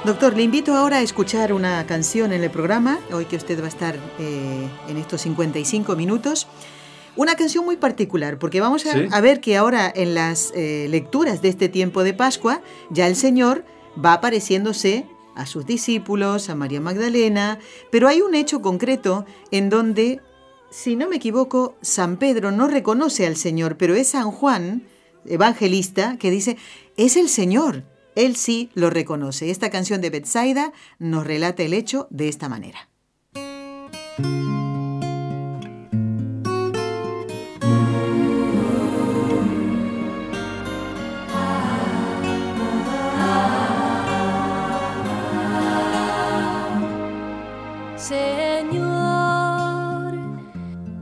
Doctor, le invito ahora a escuchar una canción en el programa, hoy que usted va a estar eh, en estos 55 minutos. Una canción muy particular, porque vamos a, ver que ahora en las eh, lecturas de este tiempo de Pascua, ya el Señor va apareciéndose a sus discípulos, a María Magdalena, pero hay un hecho concreto en donde, si no me equivoco, San Pedro no reconoce al Señor, pero es San Juan, evangelista, que dice, es el Señor. Él sí lo reconoce. Esta canción de Bethsaida nos relata el hecho de esta manera. Señor,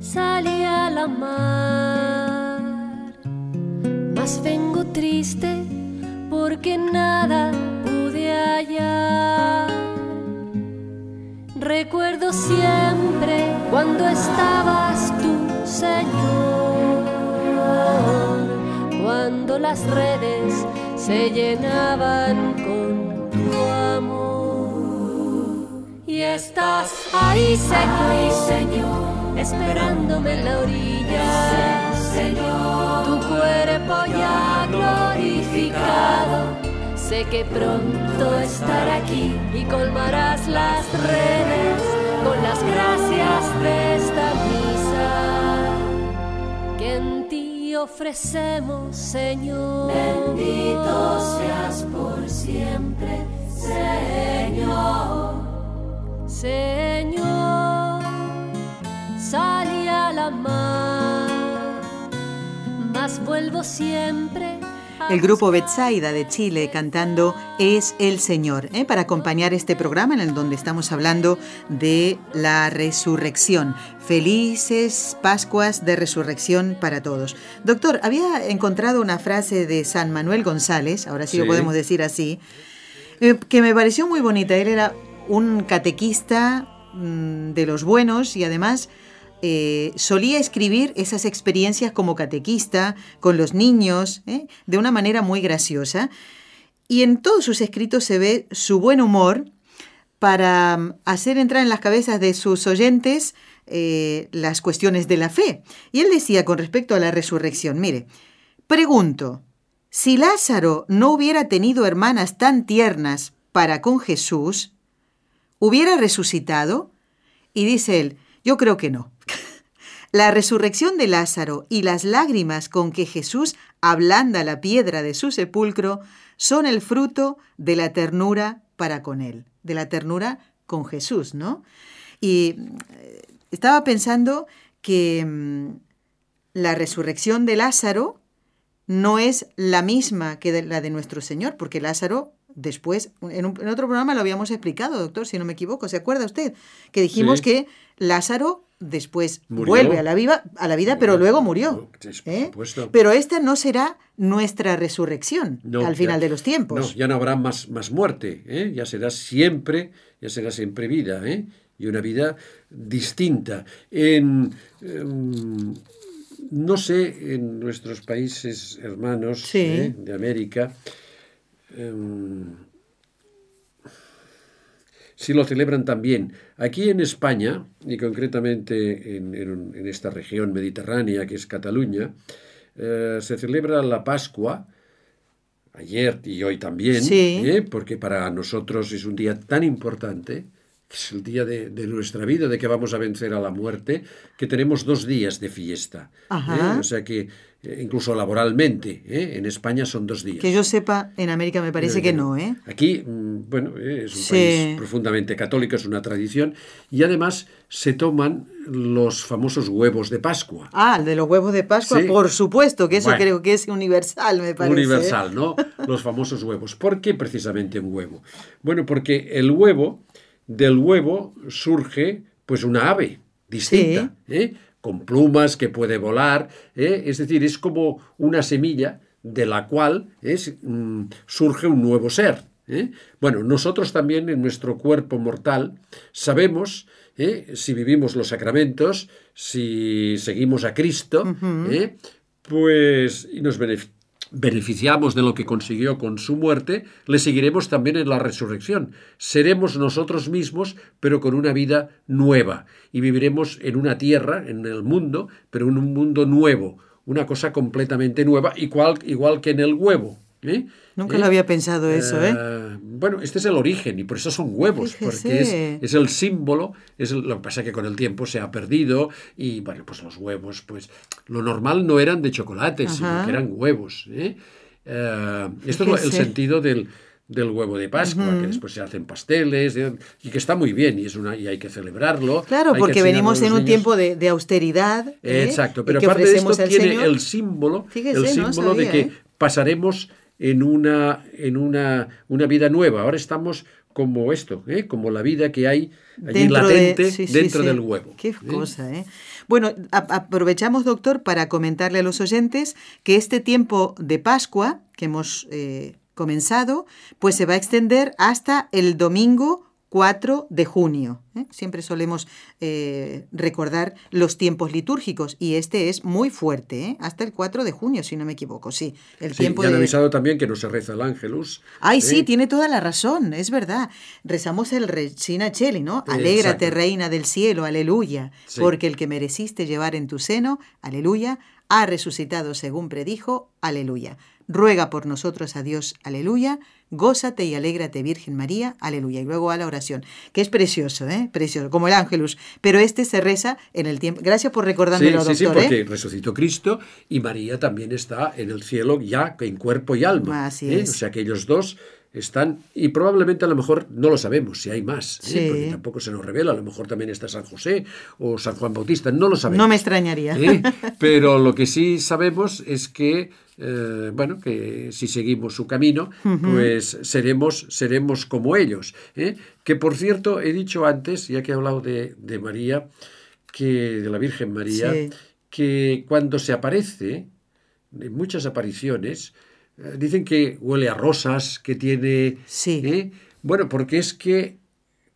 salí a la mar, mas vengo triste porque nada pude hallar. Recuerdo siempre cuando estabas tú, Señor, cuando las redes se llenaban que pronto estar aquí y colmarás las redes con las gracias de esta misa que en ti ofrecemos, Señor. Bendito seas por siempre, Señor. Señor, salí a la mar, mas vuelvo siempre el grupo Betsaida de Chile cantando Es el Señor, ¿eh? para acompañar este programa en el donde estamos hablando de la resurrección. Felices Pascuas de Resurrección para todos. Doctor, había encontrado una frase de San Manuel González, ahora sí, lo podemos decir así, eh, que me pareció muy bonita. Él era un catequista mm, de los buenos y además eh, solía escribir esas experiencias como catequista con los niños ¿eh? de una manera muy graciosa. Y en todos sus escritos se ve su buen humor para mm, hacer entrar en las cabezas de sus oyentes eh, las cuestiones de la fe. Y él decía con respecto a la resurrección, mire, pregunto, si Lázaro no hubiera tenido hermanas tan tiernas para con Jesús, ¿hubiera resucitado? Y dice él, yo creo que no. *laughs* La resurrección de Lázaro y las lágrimas con que Jesús ablanda la piedra de su sepulcro son el fruto de la ternura para con él, de la ternura con Jesús, ¿no? Y eh, estaba pensando que mm, la resurrección de Lázaro no es la misma que la de nuestro Señor, porque Lázaro después, en, otro programa lo habíamos explicado, doctor, si no me equivoco, ¿se acuerda usted? Que dijimos que Lázaro después vuelve a la, viva, a la vida, pero luego murió. ¿eh? Pero esta no será nuestra resurrección al final de los tiempos. No, ya no habrá más, más muerte, ¿eh? ya será siempre, ya será siempre vida, ¿eh? y una vida distinta. En, em, no sé, en nuestros países hermanos de América, em, si lo celebran también. Aquí en España, y concretamente en, esta región mediterránea que es Cataluña, eh, se celebra la Pascua, ayer y hoy también, ¿eh? porque para nosotros es un día tan importante, es el día de, nuestra vida, de que vamos a vencer a la muerte, que tenemos dos días de fiesta. ¿eh? O sea que incluso laboralmente. ¿eh? En España son dos días. Que yo sepa, en América me parece que no. ¿eh? Aquí, mm, bueno, es un país profundamente católico, es una tradición, y además se toman los famosos huevos de Pascua. Ah, el de los huevos de Pascua, por supuesto, que eso creo que es universal, me parece. Universal, ¿no? Los famosos huevos. ¿Por qué precisamente un huevo? Bueno, porque el huevo, del huevo surge pues una ave distinta. ¿eh? Con plumas, que puede volar, ¿eh? es decir, es como una semilla de la cual mm, surge un nuevo ser. ¿eh? Bueno, nosotros también en nuestro cuerpo mortal sabemos ¿eh? si vivimos los sacramentos, si seguimos a Cristo, pues y nos beneficiamos beneficiamos de lo que consiguió con su muerte, le seguiremos también en la resurrección. Seremos nosotros mismos, pero con una vida nueva. Y viviremos en una tierra, en el mundo, pero en un mundo nuevo, una cosa completamente nueva, igual, igual que en el huevo. ¿Eh? Nunca lo había pensado eso, ¿eh? ¿eh? Bueno, este es el origen y por eso son huevos, porque es, el símbolo, es lo que pasa que con el tiempo se ha perdido y bueno, pues los huevos, pues lo normal no eran de chocolate, sino que eran huevos. ¿eh? esto es el sentido del, del huevo de Pascua, que después se hacen pasteles, y que está muy bien, y, es una, y hay que celebrarlo. Claro, porque venimos en un tiempo de, austeridad. ¿eh? Exacto, pero aparte de esto tiene el símbolo, el símbolo de que ¿eh? pasaremos en una, en una, una vida nueva. Ahora estamos como esto, ¿eh? como la vida que hay allí latente dentro del huevo. Qué cosa, ¿eh? Bueno, aprovechamos, doctor, para comentarle a los oyentes que este tiempo de Pascua que hemos eh, comenzado, pues se va a extender hasta el domingo 4 de junio. ¿eh? Siempre solemos eh, recordar los tiempos litúrgicos y este es muy fuerte, ¿eh? hasta el 4 de junio, si no me equivoco. Sí, el tiempo han avisado también que no se reza el ángelus. Ay, sí, tiene toda la razón, es verdad. Rezamos el Regina Cheli, ¿no? Alégrate, reina del cielo, aleluya, porque el que mereciste llevar en tu seno, aleluya, ha resucitado según predijo, aleluya. Ruega por nosotros a Dios, aleluya. Gózate y alégrate, Virgen María, aleluya. Y luego a la oración, que es precioso, ¿eh? Precioso, como el ángelus. Pero este se reza en el tiempo. Gracias por recordármelo, sí, doctor. Sí, sí, porque resucitó Cristo y María también está en el cielo ya en cuerpo y alma. Así ¿eh? es. O sea que ellos dos están, y probablemente a lo mejor no lo sabemos si hay más, ¿eh? porque tampoco se nos revela, a lo mejor también está San José o San Juan Bautista, no lo sabemos. No me extrañaría. ¿Eh? Pero lo que sí sabemos es que, eh, bueno, que si seguimos su camino, pues seremos, seremos como ellos. Que por cierto, he dicho antes, ya que he hablado de, de María, que de la Virgen María, que cuando se aparece, en muchas apariciones, dicen que huele a rosas, que tiene... Sí. ¿eh? Bueno, porque es que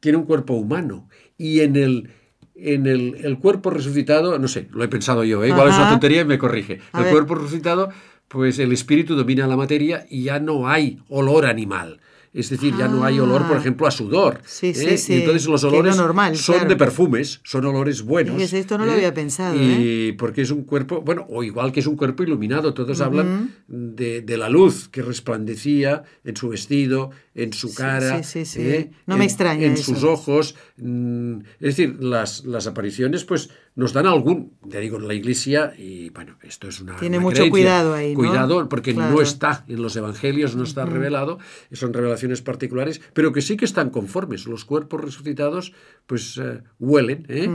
tiene un cuerpo humano y en el, en el, cuerpo resucitado, no sé, lo he pensado yo, ¿eh? igual es una tontería y me corrige. el cuerpo resucitado, pues el espíritu domina la materia y ya no hay olor animal. Es decir, ya no hay olor, por ah. ejemplo, a sudor. Sí, sí, ¿eh? sí. Y entonces los olores normal, son de perfumes, son olores buenos. Y esto no lo ¿eh? había pensado. Y ¿eh? porque es un cuerpo, bueno, o igual que es un cuerpo iluminado, todos hablan de, de, la luz que resplandecía en su vestido, en su cara, sí, sí, sí, no me extraña en sus ojos. Mm, es decir, las, las apariciones, pues nos dan algún, ya digo, en la iglesia, y bueno, esto es una. Tiene mucho cuidado ahí. ¿no? Cuidado, porque no está en los evangelios, no está revelado, son revelaciones particulares, pero que sí que están conformes. Los cuerpos resucitados, pues eh, huelen ¿eh?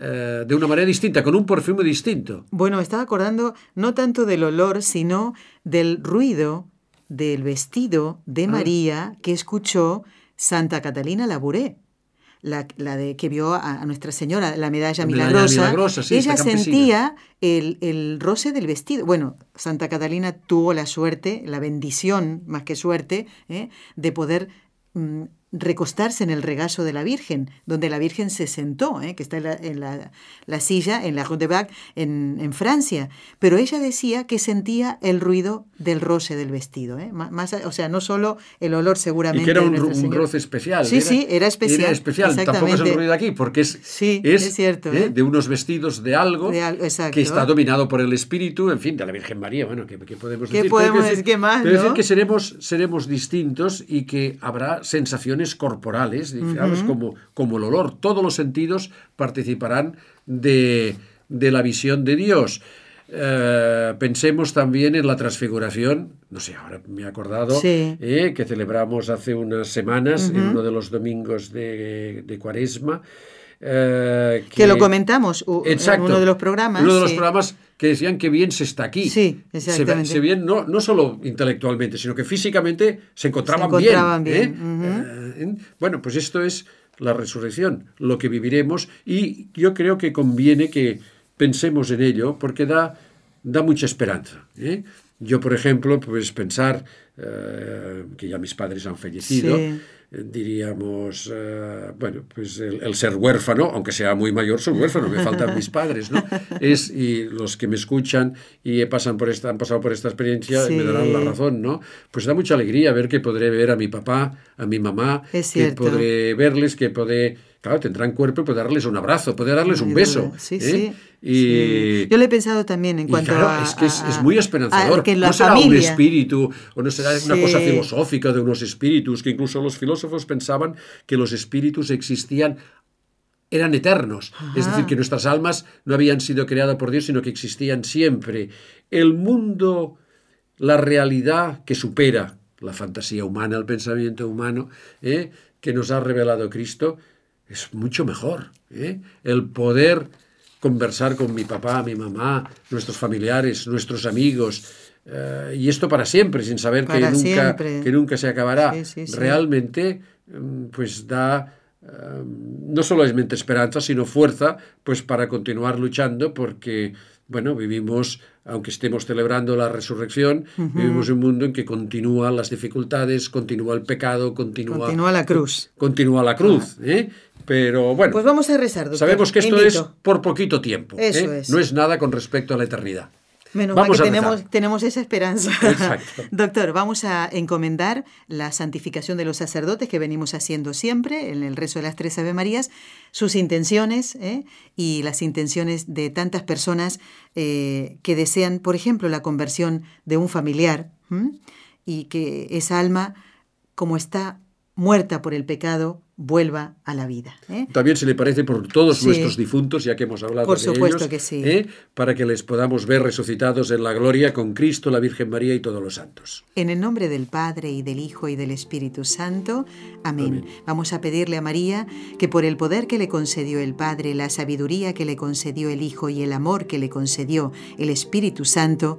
Eh, de una manera distinta, con un perfume distinto. Bueno, me estaba acordando no tanto del olor, sino del ruido del vestido de ah. María que escuchó Santa Catalina Labouré la, de que vio a, Nuestra Señora, la medalla, milagrosa, ella sentía el, el, roce del vestido. Bueno, Santa Catalina tuvo la suerte, la bendición, más que suerte, ¿eh? de poder mm, recostarse en el regazo de la Virgen, donde la Virgen se sentó, ¿eh? que está en, la, la, silla en la Rue de Bac, en, en, Francia. Pero ella decía que sentía el ruido del roce del vestido. ¿eh? Más, o sea, no solo el olor seguramente. Y que era un, roce especial. Sí, sí, era especial. Era especial. Tampoco es el ruido aquí, porque es, sí, es, cierto, ¿eh? de unos vestidos de algo que está dominado por el espíritu, en fin, de la Virgen María. Bueno, ¿qué, podemos decir? ¿Qué podemos decir? ¿Qué más? Pero decir que seremos, seremos distintos y que habrá sensaciones corporales, como, como el olor. Todos los sentidos participarán de, la visión de Dios. Eh, pensemos también en la transfiguración, no sé, ahora me he acordado, eh, que celebramos hace unas semanas, en uno de los domingos de, de Cuaresma. Eh, que, lo comentamos en uno de los programas. Uno de los programas que decían que bien se está aquí. Sí, exactamente. Se, bien no, no solo intelectualmente, sino que físicamente se encontraban, bien. ¿eh? Bueno, pues esto es la resurrección, lo que viviremos, y yo creo que conviene que pensemos en ello porque da, da mucha esperanza. ¿eh? Yo, por ejemplo, pues pensar eh, que ya mis padres han fallecido diríamos, eh, bueno, pues el, ser huérfano, aunque sea muy mayor, soy huérfano, me faltan mis padres, ¿no? *laughs* Es, y los que me escuchan y pasan por esta, han pasado por esta experiencia me darán la razón, ¿no? Pues da mucha alegría ver que podré ver a mi papá, a mi mamá, que podré verles, que podré claro, tendrán cuerpo y poder darles un abrazo, poder darles un beso. Sí, ¿eh? sí. Y... Yo lo he pensado también en cuanto a, Es que es, muy esperanzador. Que no será un espíritu, o no será una cosa filosófica de unos espíritus, que incluso los filósofos pensaban que los espíritus existían eran eternos, es decir, que nuestras almas no habían sido creadas por Dios, sino que existían siempre. El mundo, la realidad que supera la fantasía humana, el pensamiento humano, ¿eh? que nos ha revelado Cristo, es mucho mejor. ¿eh? El poder conversar con mi papá, mi mamá, nuestros familiares, nuestros amigos, eh, y esto para siempre, sin saber que nunca, que nunca se acabará. Realmente, mm, pues da no solamente esperanza, sino fuerza, pues para continuar luchando, porque bueno, vivimos, aunque estemos celebrando la resurrección, vivimos un mundo en que continúan las dificultades, continúa el pecado, continúa... Continúa la cruz. Continúa la cruz, ¿eh? Pero bueno... Pues vamos a rezar, doctor. Sabemos que esto es por poquito tiempo. ¿eh? No es nada con respecto a la eternidad. Menos mal que tenemos, tenemos, esa esperanza. *laughs* Doctor, vamos a encomendar la santificación de los sacerdotes que venimos haciendo siempre en el rezo de las tres Ave Marías, sus intenciones ¿eh? y las intenciones de tantas personas eh, que desean, por ejemplo, la conversión de un familiar y que esa alma, como está muerta por el pecado, vuelva a la vida. ¿eh? También se le parece por todos nuestros difuntos, ya que hemos hablado por de supuesto ellos, que sí. ¿eh? para que les podamos ver resucitados en la gloria con Cristo, la Virgen María y todos los santos. En el nombre del Padre y del Hijo y del Espíritu Santo. Amén. Vamos a pedirle a María que por el poder que le concedió el Padre, la sabiduría que le concedió el Hijo y el amor que le concedió el Espíritu Santo,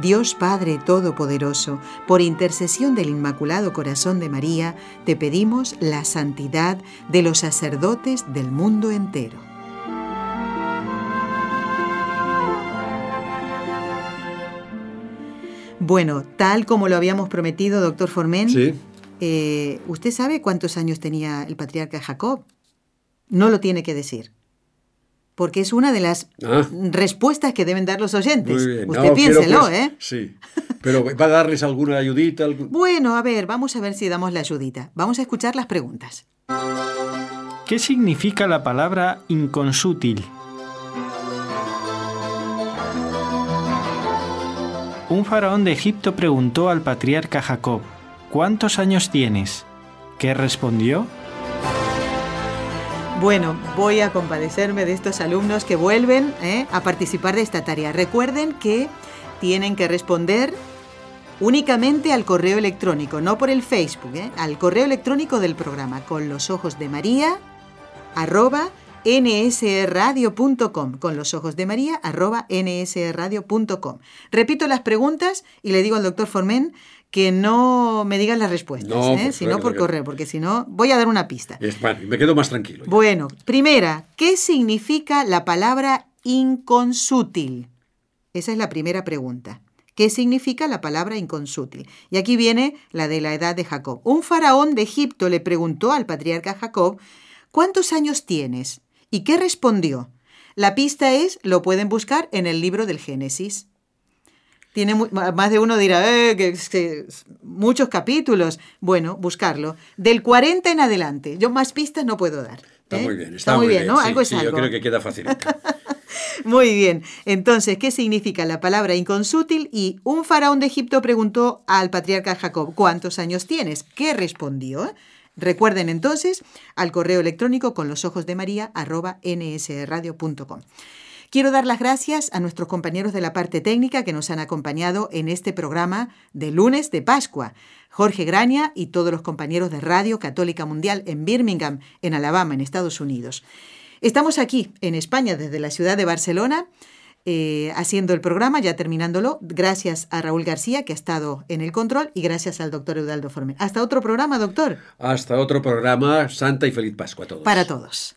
Dios Padre Todopoderoso, por intercesión del Inmaculado Corazón de María, te pedimos la santidad de los sacerdotes del mundo entero. Bueno, tal como lo habíamos prometido, doctor Formen, eh, ¿usted sabe cuántos años tenía el patriarca Jacob? No lo tiene que decir porque es una de las ah. respuestas que deben dar los oyentes. Usted piénselo, pues, ¿eh? Sí. Pero ¿va a darles alguna ayudita? Bueno, a ver, vamos a ver si damos la ayudita. Vamos a escuchar las preguntas. ¿Qué significa la palabra inconsútil? Un faraón de Egipto preguntó al patriarca Jacob, ¿cuántos años tienes? ¿Qué respondió? Bueno, voy a compadecerme de estos alumnos que vuelven ¿eh? a participar de esta tarea. Recuerden que tienen que responder únicamente al correo electrónico, no por el Facebook, ¿eh? al correo electrónico del programa, con los ojos de María, arroba nsradio.com, con los ojos de María, arroba nsradio.com. Repito las preguntas y le digo al doctor Formen que no me digan las respuestas, no, ¿eh? sino por correo, porque si no, voy a dar una pista. Es, me quedo más tranquilo. Bueno, primera, ¿qué significa la palabra inconsútil? Esa es la primera pregunta. ¿Qué significa la palabra inconsútil? Y aquí viene la de la edad de Jacob. Un faraón de Egipto le preguntó al patriarca Jacob, ¿cuántos años tienes? ¿Y qué respondió? La pista es, lo pueden buscar en el libro del Génesis. Tiene más de uno dirá, eh, que, muchos capítulos. Bueno, buscarlo. Del 40 en adelante. Yo más pistas no puedo dar. Está muy bien, está, muy bien, ¿no? algo es algo. Yo creo que queda fácil. *laughs* muy bien. Entonces, ¿qué significa la palabra inconsútil? Y un faraón de Egipto preguntó al patriarca Jacob, ¿cuántos años tienes? ¿Qué respondió? Recuerden entonces al correo electrónico con los ojos de María arroba nsradio.com. Quiero dar las gracias a nuestros compañeros de la parte técnica que nos han acompañado en este programa de lunes de Pascua. Jorge Graña y todos los compañeros de Radio Católica Mundial en Birmingham, en Alabama, en Estados Unidos. Estamos aquí, en España, desde la ciudad de Barcelona, eh, haciendo el programa, ya terminándolo, gracias a Raúl García, que ha estado en el control, y gracias al doctor Eudaldo Formen. Hasta otro programa, doctor. Hasta otro programa. Santa y feliz Pascua a todos. Para todos.